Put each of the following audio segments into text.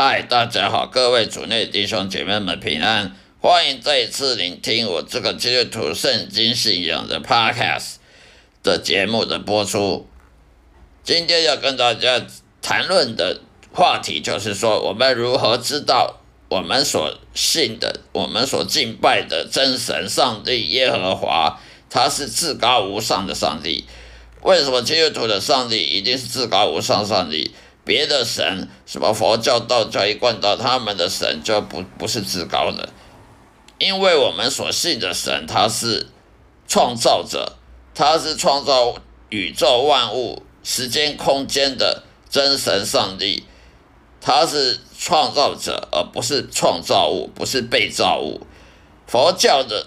嗨，大家好，各位主内弟兄姐妹们平安，欢迎再一次聆听我这个基督徒圣经信仰的 Podcast 的节目的播出。今天要跟大家谈论的话题就是说，我们如何知道我们所信的、我们所敬拜的真神上帝耶和华，他是至高无上的上帝。为什么基督徒的上帝一定是至高无上上帝？别的神，什么佛教、道教一贯道，他们的神就不不是至高的，因为我们所信的神，他是创造者，他是创造宇宙万物、时间空间的真神上帝，他是创造者，而不是创造物，不是被造物。佛教的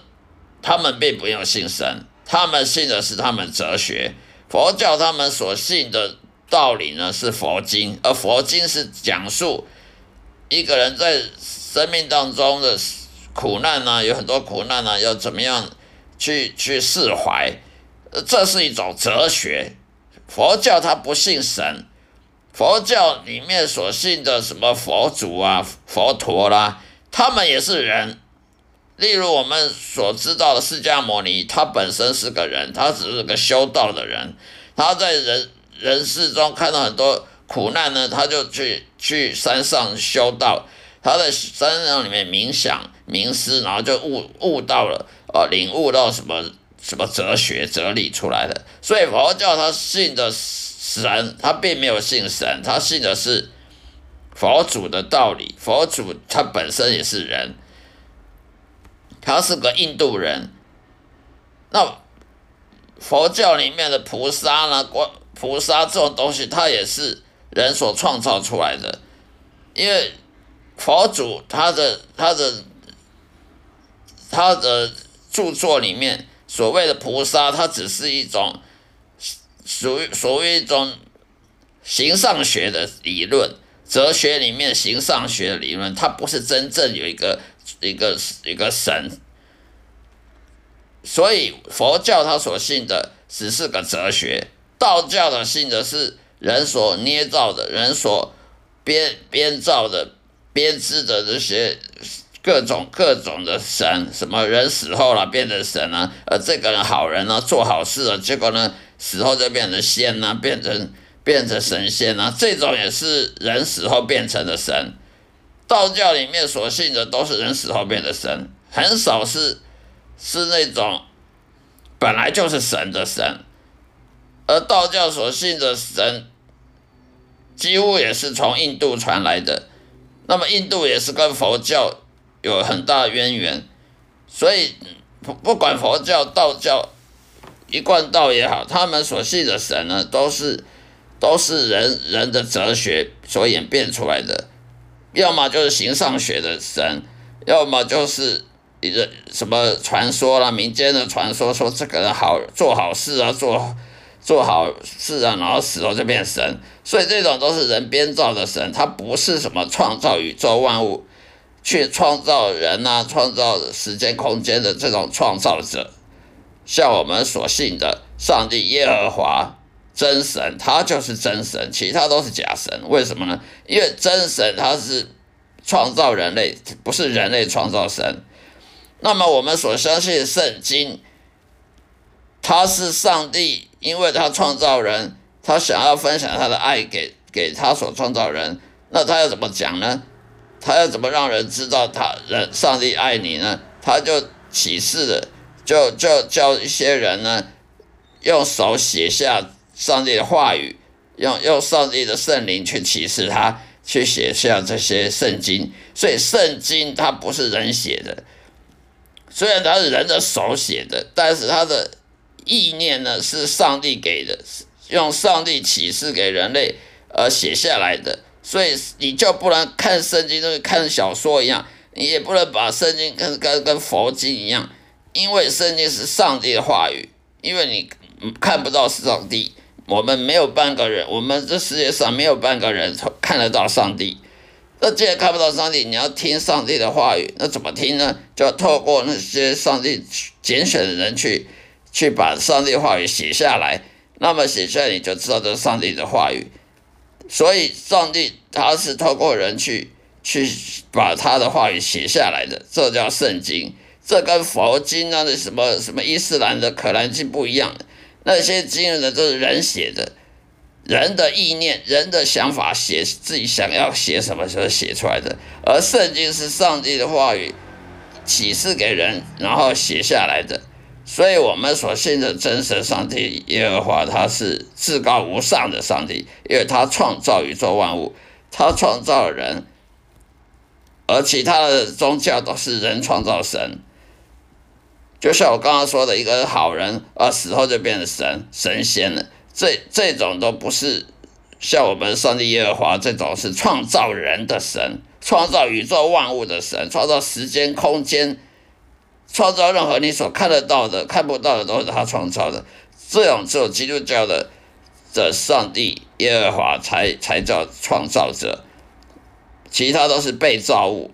他们并不用信神，他们信的是他们哲学。佛教他们所信的。道理呢是佛经，而佛经是讲述一个人在生命当中的苦难呢，有很多苦难呢，要怎么样去去释怀，这是一种哲学。佛教它不信神，佛教里面所信的什么佛祖啊、佛陀啦，他们也是人。例如我们所知道的释迦牟尼，他本身是个人，他只是个修道的人，他在人。人世中看到很多苦难呢，他就去去山上修道，他在山上里面冥想冥思，然后就悟悟到了，呃，领悟到什么什么哲学哲理出来的。所以佛教他信的神，他并没有信神，他信的是佛祖的道理。佛祖他本身也是人，他是个印度人。那佛教里面的菩萨呢，国。菩萨这种东西，它也是人所创造出来的，因为佛祖他的他的他的著作里面所谓的菩萨，它只是一种属于所谓一种形上学的理论，哲学里面形上学的理论，它不是真正有一个一个一个神，所以佛教它所信的只是个哲学。道教的信的是人所捏造的、人所编编造的、编织的这些各种各种的神，什么人死后了变成神啊，呃，这个人好人呢，做好事了，结果呢死后就变成仙呐，变成变成神仙呐，这种也是人死后变成的神。道教里面所信的都是人死后变的神，很少是是那种本来就是神的神。而道教所信的神，几乎也是从印度传来的。那么印度也是跟佛教有很大渊源，所以不不管佛教、道教、一贯道也好，他们所信的神呢，都是都是人人的哲学所演变出来的。要么就是形上学的神，要么就是一个什么传说啦，民间的传说，说这个人好做好事啊，做。做好事啊，然后死后就变神，所以这种都是人编造的神，他不是什么创造宇宙万物、去创造人啊、创造时间空间的这种创造者。像我们所信的上帝耶和华真神，他就是真神，其他都是假神。为什么呢？因为真神他是创造人类，不是人类创造神。那么我们所相信圣经。他是上帝，因为他创造人，他想要分享他的爱给给他所创造人，那他要怎么讲呢？他要怎么让人知道他人上帝爱你呢？他就启示的，就就叫一些人呢，用手写下上帝的话语，用用上帝的圣灵去启示他，去写下这些圣经。所以圣经它不是人写的，虽然它是人的手写的，但是它的。意念呢是上帝给的，用上帝启示给人类而写下来的，所以你就不能看圣经，就跟看小说一样，你也不能把圣经跟跟跟佛经一样，因为圣经是上帝的话语，因为你看不到上帝，我们没有半个人，我们这世界上没有半个人看得到上帝，那既然看不到上帝，你要听上帝的话语，那怎么听呢？就要透过那些上帝拣选的人去。去把上帝话语写下来，那么写下来你就知道这是上帝的话语。所以，上帝他是透过人去去把他的话语写下来的，这叫圣经。这跟佛经啊的什么什么伊斯兰的可兰经不一样，那些经呢都是人写的，人的意念、人的想法写自己想要写什么时候写出来的，而圣经是上帝的话语启示给人，然后写下来的。所以，我们所信的真神上帝耶和华，他是至高无上的上帝，因为他创造宇宙万物，他创造人，而其他的宗教都是人创造神。就像我刚刚说的，一个好人啊，死后就变成神神仙了。这这种都不是像我们上帝耶和华这种是创造人的神，创造宇宙万物的神，创造时间空间，创造任何你所看得到的、看不到的都是他创造的。这种只有基督教的的上帝耶和华才才叫创造者，其他都是被造物。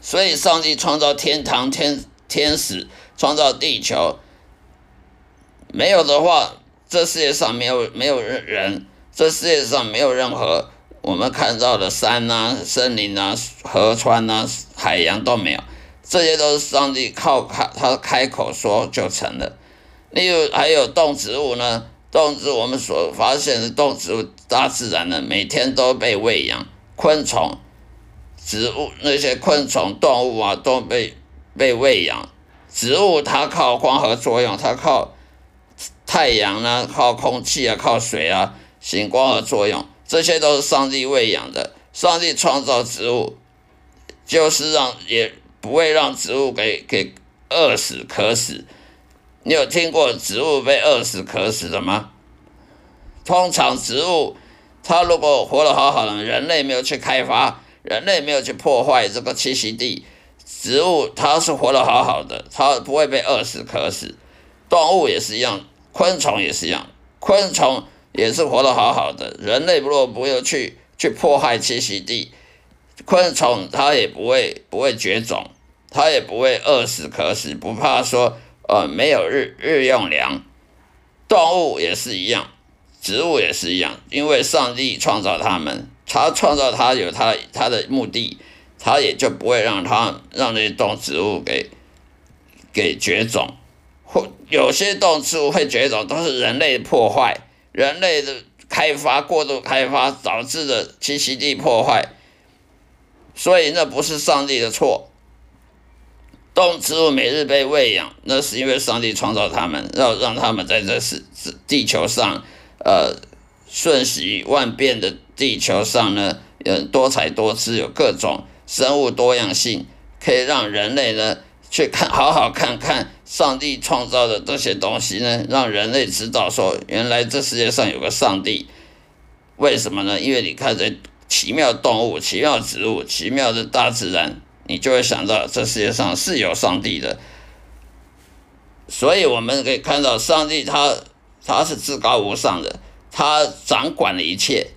所以，上帝创造天堂天。天使创造地球，没有的话，这世界上没有没有人，这世界上没有任何我们看到的山啊、森林啊、河川啊、海洋都没有，这些都是上帝靠开他开口说就成了。例如还有动植物呢，动植物我们所发现的动植物，大自然呢每天都被喂养，昆虫、植物那些昆虫、动物啊都被。被喂养，植物它靠光合作用，它靠太阳呢，靠空气啊，靠水啊，行光合作用，这些都是上帝喂养的。上帝创造植物，就是让也不会让植物给给饿死渴死。你有听过植物被饿死渴死的吗？通常植物它如果活得好好的，人类没有去开发，人类没有去破坏这个栖息地。植物它是活得好好的，它不会被饿死渴死。动物也是一样，昆虫也是一样，昆虫也是活得好好的。人类如果不要去去破坏栖息地，昆虫它也不会不会绝种，它也不会饿死渴死，不怕说呃没有日日用粮。动物也是一样，植物也是一样，因为上帝创造它们，他创造它有他他的目的。它也就不会让它让那些动植物给给绝种，或有些动植物会绝种，都是人类破坏、人类的开发过度开发导致的栖息地破坏，所以那不是上帝的错。动植物每日被喂养，那是因为上帝创造它们，要让它们在这是地球上，呃，瞬息万变的地球上呢，呃，多彩多姿，有各种。生物多样性可以让人类呢去看，好好看看上帝创造的这些东西呢，让人类知道说，原来这世界上有个上帝。为什么呢？因为你看这奇妙动物、奇妙植物、奇妙的大自然，你就会想到这世界上是有上帝的。所以我们可以看到，上帝他他是至高无上的，他掌管了一切。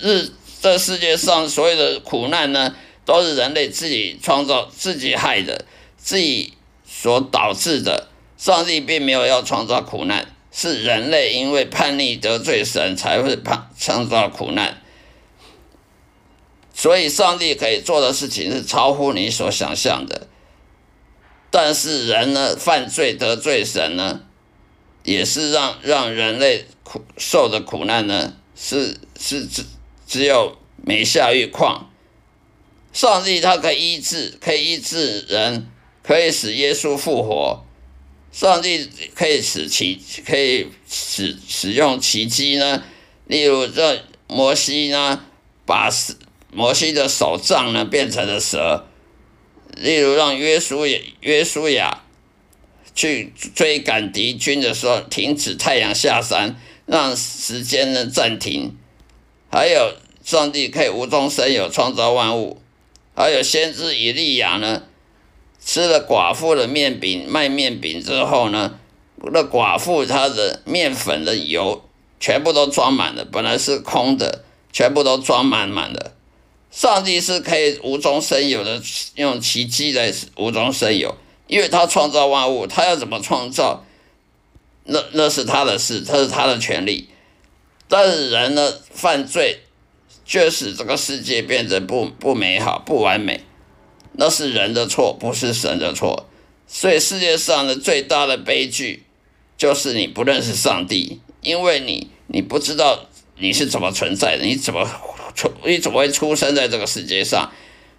日。这世界上所有的苦难呢，都是人类自己创造、自己害的、自己所导致的。上帝并没有要创造苦难，是人类因为叛逆得罪神才会怕创造苦难。所以，上帝可以做的事情是超乎你所想象的。但是，人呢，犯罪得罪神呢，也是让让人类苦受的苦难呢，是是只。只有没下狱矿，上帝他可以医治，可以医治人，可以使耶稣复活。上帝可以使奇，可以使使用奇迹呢。例如，这摩西呢，把摩西的手杖呢变成了蛇。例如，让约书约书亚去追赶敌军的时候，停止太阳下山，让时间呢暂停。还有上帝可以无中生有创造万物，还有先知以利亚呢，吃了寡妇的面饼卖面饼之后呢，那寡妇她的面粉的油全部都装满了，本来是空的，全部都装满满的。上帝是可以无中生有的，用奇迹来无中生有，因为他创造万物，他要怎么创造，那那是他的事，这是他的权利。但是人呢，犯罪却使这个世界变得不不美好、不完美。那是人的错，不是神的错。所以世界上的最大的悲剧，就是你不认识上帝，因为你你不知道你是怎么存在的，你怎么出你怎么会出生在这个世界上？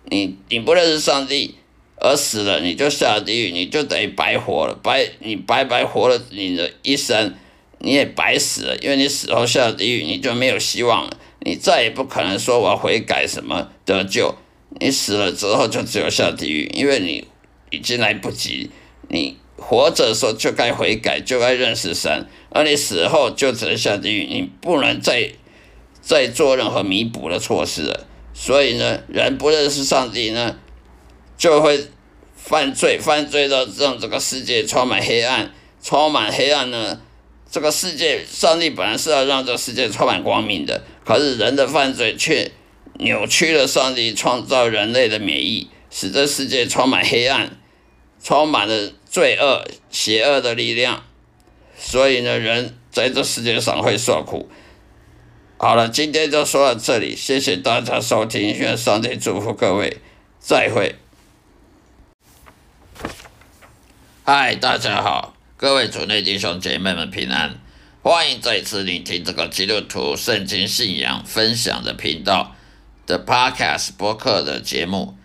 你你不认识上帝而死了，你就下地狱，你就等于白活了，白你白白活了你的一生，你也白死了，因为你死后下地狱，你就没有希望了，你再也不可能说我悔改什么得救。你死了之后就只有下地狱，因为你已经来不及。你活着的时候就该悔改，就该认识神，而你死后就只能下地狱，你不能再再做任何弥补的措施了。所以呢，人不认识上帝呢，就会犯罪，犯罪到让这个世界充满黑暗，充满黑暗呢。这个世界，上帝本来是要让这个世界充满光明的，可是人的犯罪却。扭曲了上帝创造人类的美意，使这世界充满黑暗，充满了罪恶、邪恶的力量。所以呢，人在这世界上会受苦。好了，今天就说到这里，谢谢大家收听，愿上帝祝福各位，再会。嗨，大家好，各位主内弟兄姐妹们平安，欢迎再次聆听这个基督徒圣经信仰分享的频道。的 Podcast 播客的节目，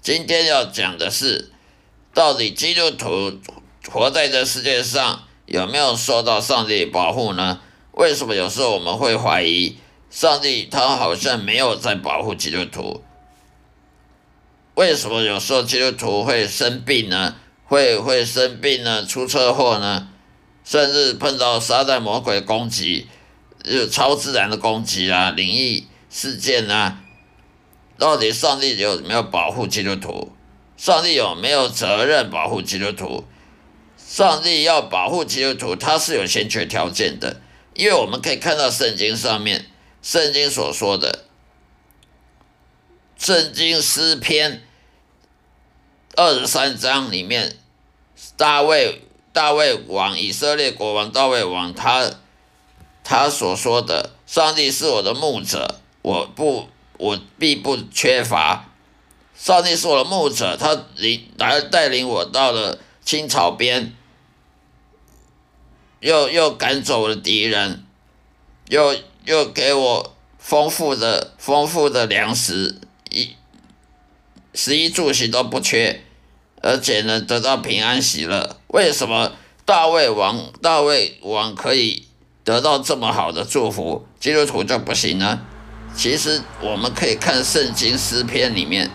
今天要讲的是，到底基督徒活在这世界上有没有受到上帝保护呢？为什么有时候我们会怀疑上帝他好像没有在保护基督徒？为什么有时候基督徒会生病呢？会会生病呢？出车祸呢？甚至碰到撒旦魔鬼攻击，有超自然的攻击啊，灵异事件啊？到底上帝有没有保护基督徒？上帝有没有责任保护基督徒？上帝要保护基督徒，他是有先决条件的，因为我们可以看到圣经上面，圣经所说的，圣经诗篇二十三章里面，大卫大卫王以色列国王大卫王他他所说的，上帝是我的牧者，我不。我必不缺乏，上帝是我的牧者，他领来带领我到了青草边，又又赶走了敌人，又又给我丰富的丰富的粮食，一食衣住行都不缺，而且呢得到平安喜乐。为什么大卫王大卫王可以得到这么好的祝福，基督徒就不行呢？其实我们可以看圣经诗篇里面，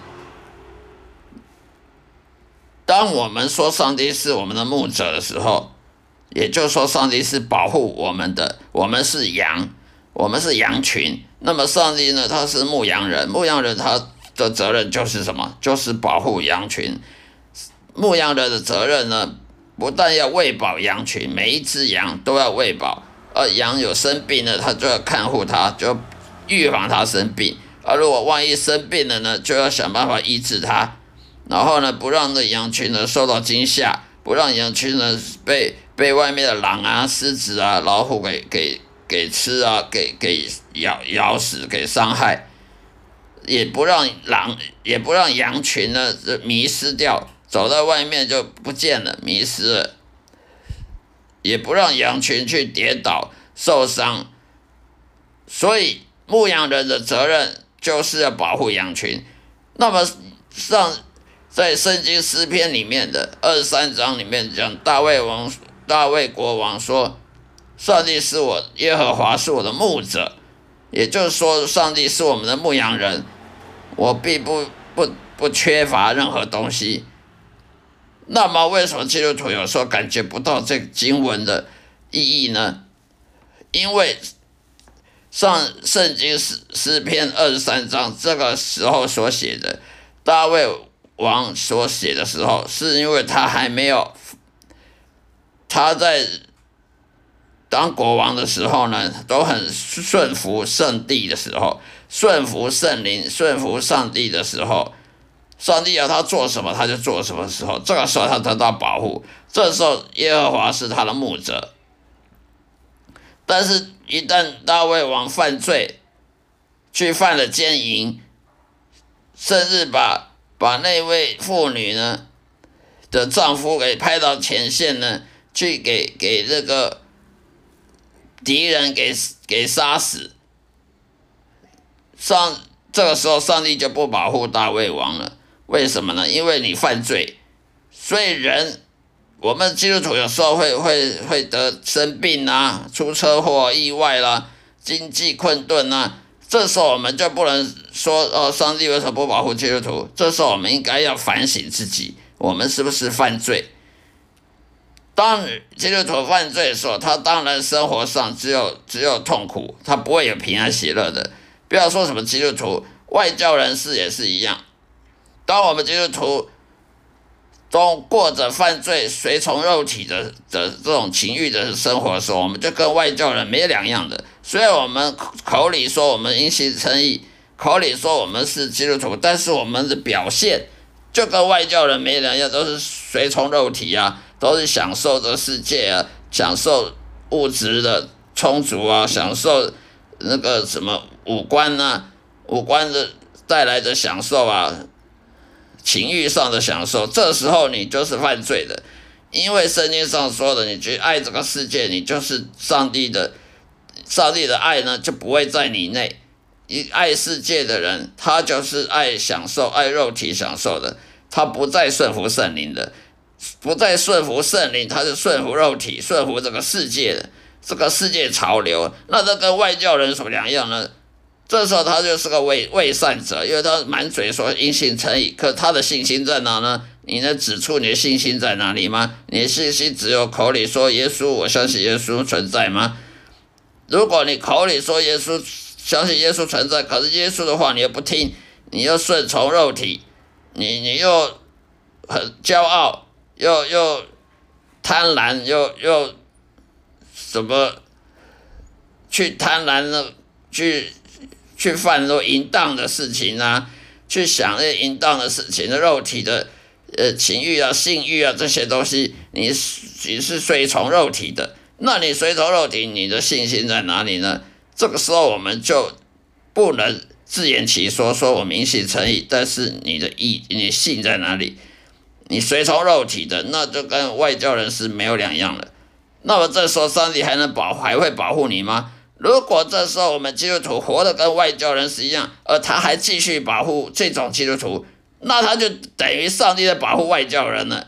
当我们说上帝是我们的牧者的时候，也就是说上帝是保护我们的，我们是羊，我们是羊群。那么上帝呢？他是牧羊人，牧羊人他的责任就是什么？就是保护羊群。牧羊人的责任呢，不但要喂饱羊群，每一只羊都要喂饱，而羊有生病了，他就要看护它，就。预防它生病，而如果万一生病了呢，就要想办法医治它，然后呢，不让那羊群呢受到惊吓，不让羊群呢被被外面的狼啊、狮子啊、老虎给给给吃啊，给给咬咬死，给伤害，也不让狼，也不让羊群呢迷失掉，走在外面就不见了，迷失了，也不让羊群去跌倒受伤，所以。牧羊人的责任就是要保护羊群。那么上在圣经诗篇里面的二十三章里面讲，大卫王大卫国王说：“上帝是我耶和华是我的牧者，也就是说，上帝是我们的牧羊人，我并不不不缺乏任何东西。”那么为什么基督徒有时候感觉不到这个经文的意义呢？因为。上圣经诗诗篇二十三章这个时候所写的，大卫王所写的时候，是因为他还没有，他在当国王的时候呢，都很顺服圣帝的时候，顺服圣灵，顺服上帝的时候，上帝要他做什么，他就做什么时候，这个时候他得到保护，这时候耶和华是他的牧者。但是，一旦大卫王犯罪，去犯了奸淫，甚至把把那位妇女呢的丈夫给派到前线呢，去给给这个敌人给给杀死。上这个时候，上帝就不保护大卫王了。为什么呢？因为你犯罪，所以人我们基督徒有时候会会会得生病啊，出车祸、意外啦，经济困顿啊。这时候我们就不能说哦，上帝为什么不保护基督徒？这时候我们应该要反省自己，我们是不是犯罪？当基督徒犯罪的时候，他当然生活上只有只有痛苦，他不会有平安喜乐的。不要说什么基督徒，外教人士也是一样。当我们基督徒都过着犯罪、随从肉体的的这种情欲的生活的时候，我们就跟外教人没两样的。虽然我们口里说我们因信称义，口里说我们是基督徒，但是我们的表现就跟外教人没两样，都是随从肉体啊，都是享受这世界啊，享受物质的充足啊，享受那个什么五官呐，五官的带来的享受啊，情欲上的享受，这时候你就是犯罪的，因为圣经上说的，你去爱这个世界，你就是上帝的。上帝的爱呢，就不会在你内。一爱世界的人，他就是爱享受、爱肉体享受的，他不再顺服圣灵的，不再顺服圣灵，他是顺服肉体、顺服这个世界的这个世界潮流。那这跟外教人什么两样呢？这时候他就是个伪伪善者，因为他满嘴说因信称义，可他的信心在哪呢？你能指出你的信心在哪里吗？你的信心只有口里说耶稣，我相信耶稣存在吗？如果你口里说耶稣相信耶稣存在，可是耶稣的话你又不听，你又顺从肉体，你你又很骄傲，又又贪婪，又又什么去贪婪的去去犯那淫荡的事情啊，去想那淫荡的事情的肉体的呃情欲啊、性欲啊这些东西，你你是随从肉体的。那你随从肉体，你的信心在哪里呢？这个时候我们就不能自圆其说，说我明信诚意，但是你的意，你信在哪里？你随从肉体的，那就跟外教人士没有两样了。那么这时候上帝还能保，还会保护你吗？如果这时候我们基督徒活得跟外教人士一样，而他还继续保护这种基督徒，那他就等于上帝在保护外教人了。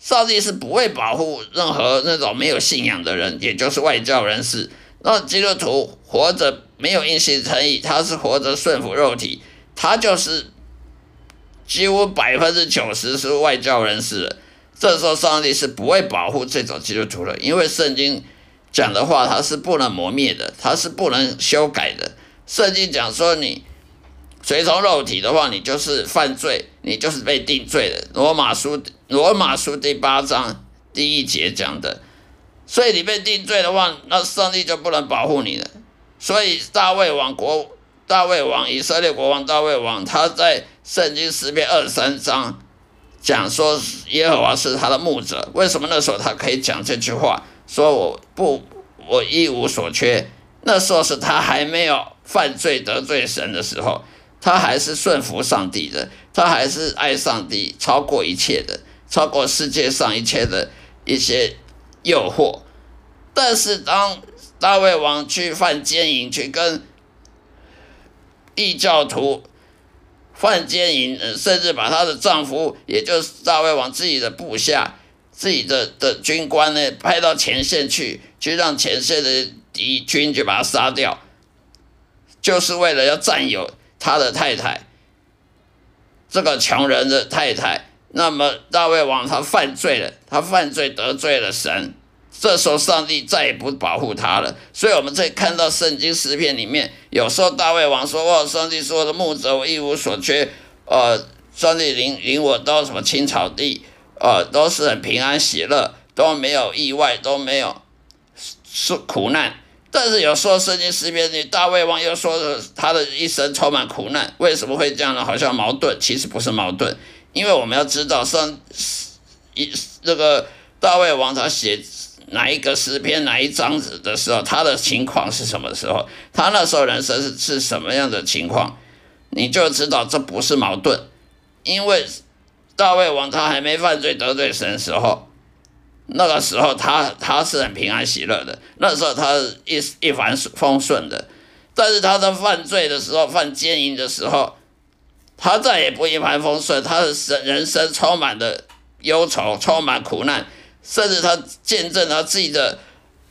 上帝是不会保护任何那种没有信仰的人，也就是外教人士。那基督徒活着没有因信诚意，他是活着顺服肉体，他就是几乎百分之九十是外教人士。这时候上帝是不会保护这种基督徒的，因为圣经讲的话，它是不能磨灭的，它是不能修改的。圣经讲说你。随从肉体的话，你就是犯罪，你就是被定罪的。罗马书罗马书第八章第一节讲的，所以你被定罪的话，那上帝就不能保护你了。所以大卫王国，大卫王以色列国王大卫王，他在圣经诗篇二十三章讲说耶和华是他的牧者。为什么那时候他可以讲这句话？说我不我一无所缺。那时候是他还没有犯罪得罪神的时候。他还是顺服上帝的，他还是爱上帝超过一切的，超过世界上一切的一些诱惑。但是当大卫王去犯奸淫，去跟异教徒犯奸淫，甚至把他的丈夫，也就是大卫王自己的部下、自己的的军官呢，派到前线去，去让前线的敌军就把他杀掉，就是为了要占有。他的太太，这个穷人的太太，那么大卫王他犯罪了，他犯罪得罪了神，这时候上帝再也不保护他了。所以我们在看到圣经诗篇里面，有时候大卫王说：“哦，上帝说的牧者，我一无所缺。呃，上帝领领我到什么青草地，呃，都是很平安喜乐，都没有意外，都没有受苦难。”但是有时候圣经诗篇里，大卫王又说的他的一生充满苦难，为什么会这样呢？好像矛盾，其实不是矛盾，因为我们要知道上一这个大卫王他写哪一个诗篇哪一章子的时候，他的情况是什么时候，他那时候人生是是什么样的情况，你就知道这不是矛盾，因为大卫王他还没犯罪得罪神的时候，那个时候他他是很平安喜乐的，那时候他一一帆风顺的，但是他在犯罪的时候，犯奸淫的时候。他再也不一帆风顺，他的生人生充满了忧愁，充满苦难，甚至他见证他自己的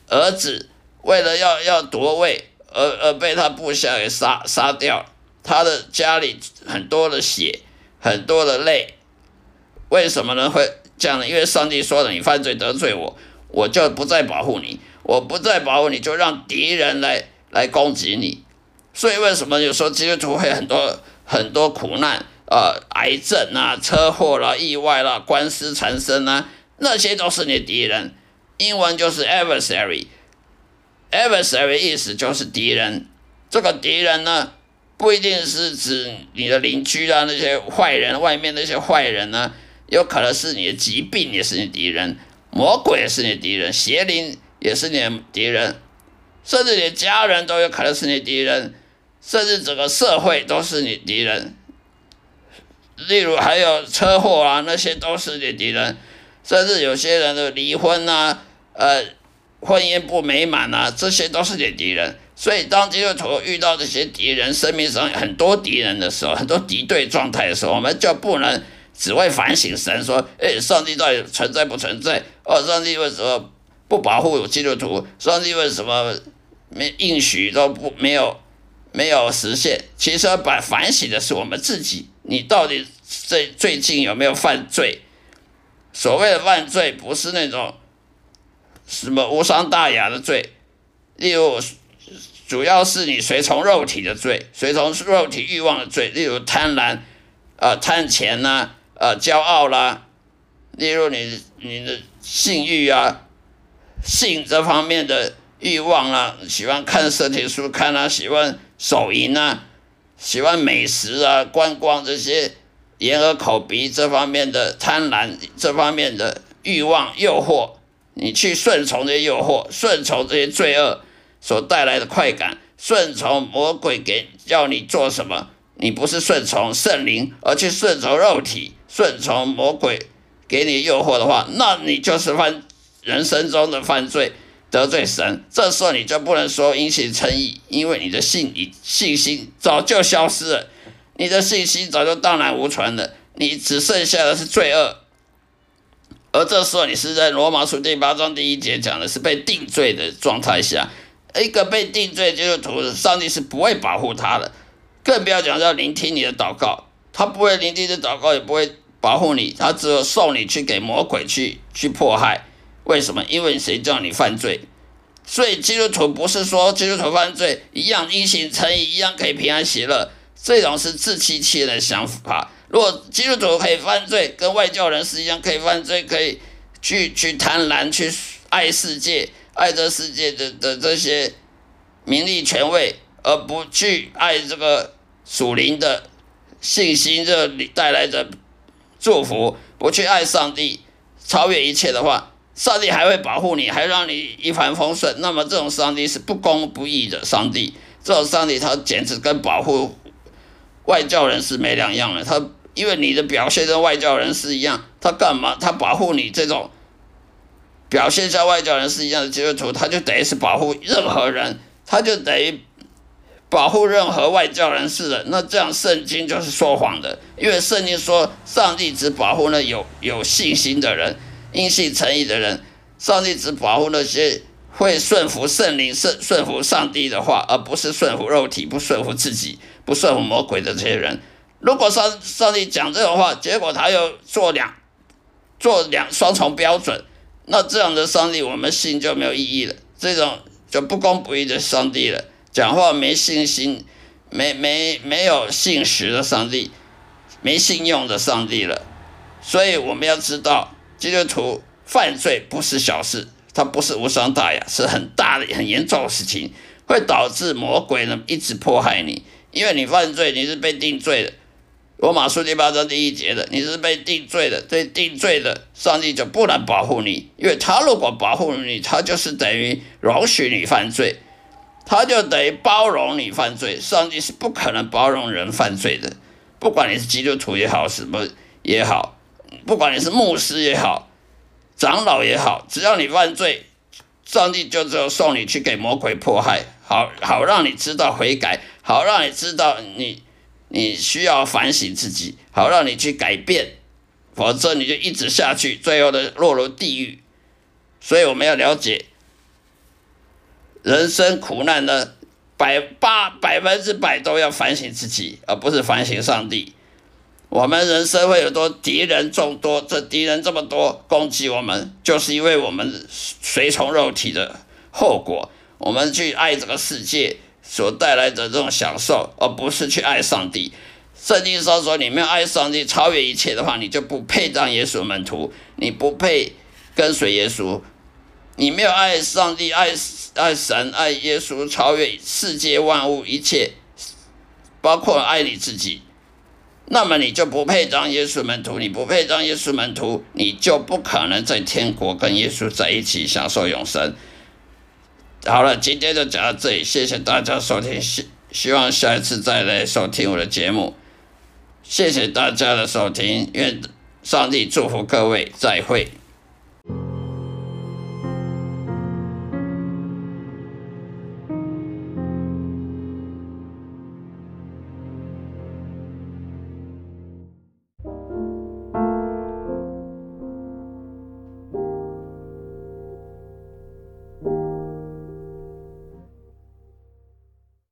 儿子为了要要夺位而而被他部下给杀杀掉，他的家里很多的血，很多的泪，为什么呢？会这样呢？因为上帝说了，你犯罪得罪我，我就不再保护你，我不再保护你，就让敌人来来攻击你。所以为什么有时候基督徒会很多？很多苦难，呃，癌症啊，车祸啦，意外啦，官司缠身啊，那些都是你敌人。英文就是 adversary，adversary 意思就是敌人。这个敌人呢，不一定是指你的邻居啊，那些坏人，外面那些坏人呢，有可能是你的疾病也是你敌人，魔鬼也是你敌人，邪灵也是你的敌人，甚至你的家人都有可能是你敌人。甚至整个社会都是你敌人，例如还有车祸啊，那些都是你敌人。甚至有些人的离婚啊，呃，婚姻不美满啊，这些都是你敌人。所以，当基督徒遇到这些敌人，生命上很多敌人的时候，很多敌对状态的时候，我们就不能只会反省神，说：“哎，上帝到底存在不存在？哦，上帝为什么不保护基督徒？上帝为什么没应许都不没有？”没有实现，其实把反省的是我们自己。你到底最最近有没有犯罪？所谓的犯罪，不是那种什么无伤大雅的罪，例如，主要是你随从肉体的罪，随从肉体欲望的罪，例如贪婪，呃，贪钱呐，呃，骄傲啦，例如你你的性欲啊，性这方面的欲望啊，喜欢看色情书看啊，喜欢。手淫啊，喜欢美食啊，观光这些眼耳口鼻这方面的贪婪，这方面的欲望诱惑，你去顺从这些诱惑，顺从这些罪恶所带来的快感，顺从魔鬼给叫你做什么，你不是顺从圣灵，而去顺从肉体，顺从魔鬼给你诱惑的话，那你就是犯人生中的犯罪。得罪神，这时候你就不能说因信称义，因为你的信你信心早就消失了，你的信心早就荡然无存了，你只剩下的是罪恶。而这时候你是在罗马书第八章第一节讲的是被定罪的状态下，一个被定罪基督徒，上帝是不会保护他的，更不要讲要聆听你的祷告，他不会聆听你的祷告，也不会保护你，他只有送你去给魔鬼去去迫害。为什么？因为谁叫你犯罪？所以基督徒不是说基督徒犯罪一样因行成义，一样可以平安喜乐，这种是自欺欺人的想法。如果基督徒可以犯罪，跟外教人士一样可以犯罪，可以去去贪婪，去爱世界，爱这世界的的这些名利权位，而不去爱这个属灵的信心，这里带来的祝福，不去爱上帝，超越一切的话。上帝还会保护你，还让你一帆风顺。那么这种上帝是不公不义的上帝，这种上帝他简直跟保护外教人士没两样了。他因为你的表现跟外教人士一样，他干嘛？他保护你这种表现像外教人士一样的基督徒，他就等于是保护任何人，他就等于保护任何外教人士的。那这样圣经就是说谎的，因为圣经说上帝只保护那有有信心的人。因信诚意的人，上帝只保护那些会顺服圣灵、顺顺服上帝的话，而不是顺服肉体、不顺服自己、不顺服魔鬼的这些人。如果上上帝讲这种话，结果他又做两做两双重标准，那这样的上帝我们信就没有意义了。这种就不公不义的上帝了，讲话没信心、没没没有信实的上帝，没信用的上帝了。所以我们要知道。基督徒犯罪不是小事，它不是无伤大雅，是很大的、很严重的事情，会导致魔鬼呢一直迫害你。因为你犯罪，你是被定罪的，罗马书第八章第一节的，你是被定罪的，被定罪的，上帝就不能保护你，因为他如果保护你，他就是等于容许你犯罪，他就等于包容你犯罪。上帝是不可能包容人犯罪的，不管你是基督徒也好，什么也好，不管你是牧师也好，长老也好，只要你犯罪，上帝就只有送你去给魔鬼迫害，好好让你知道悔改，好让你知道你。你需要反省自己，好让你去改变，否则你就一直下去，最后的落入地狱。所以我们要了解，人生苦难呢，百八百分之百都要反省自己，而不是反省上帝。我们人生会有多敌人众多，这敌人这么多攻击我们，就是因为我们随从肉体的后果。我们去爱这个世界。所带来的这种享受，而不是去爱上帝。圣经上说，你没有爱上帝超越一切的话，你就不配当耶稣门徒，你不配跟随耶稣。你没有爱上帝、爱爱神、爱耶稣，超越世界万物一切，包括爱你自己，那么你就不配当耶稣门徒。你不配当耶稣门徒，你就不可能在天国跟耶稣在一起享受永生。好了，今天就讲到这里，谢谢大家收听，希希望下一次再来收听我的节目，谢谢大家的收听，愿上帝祝福各位，再会。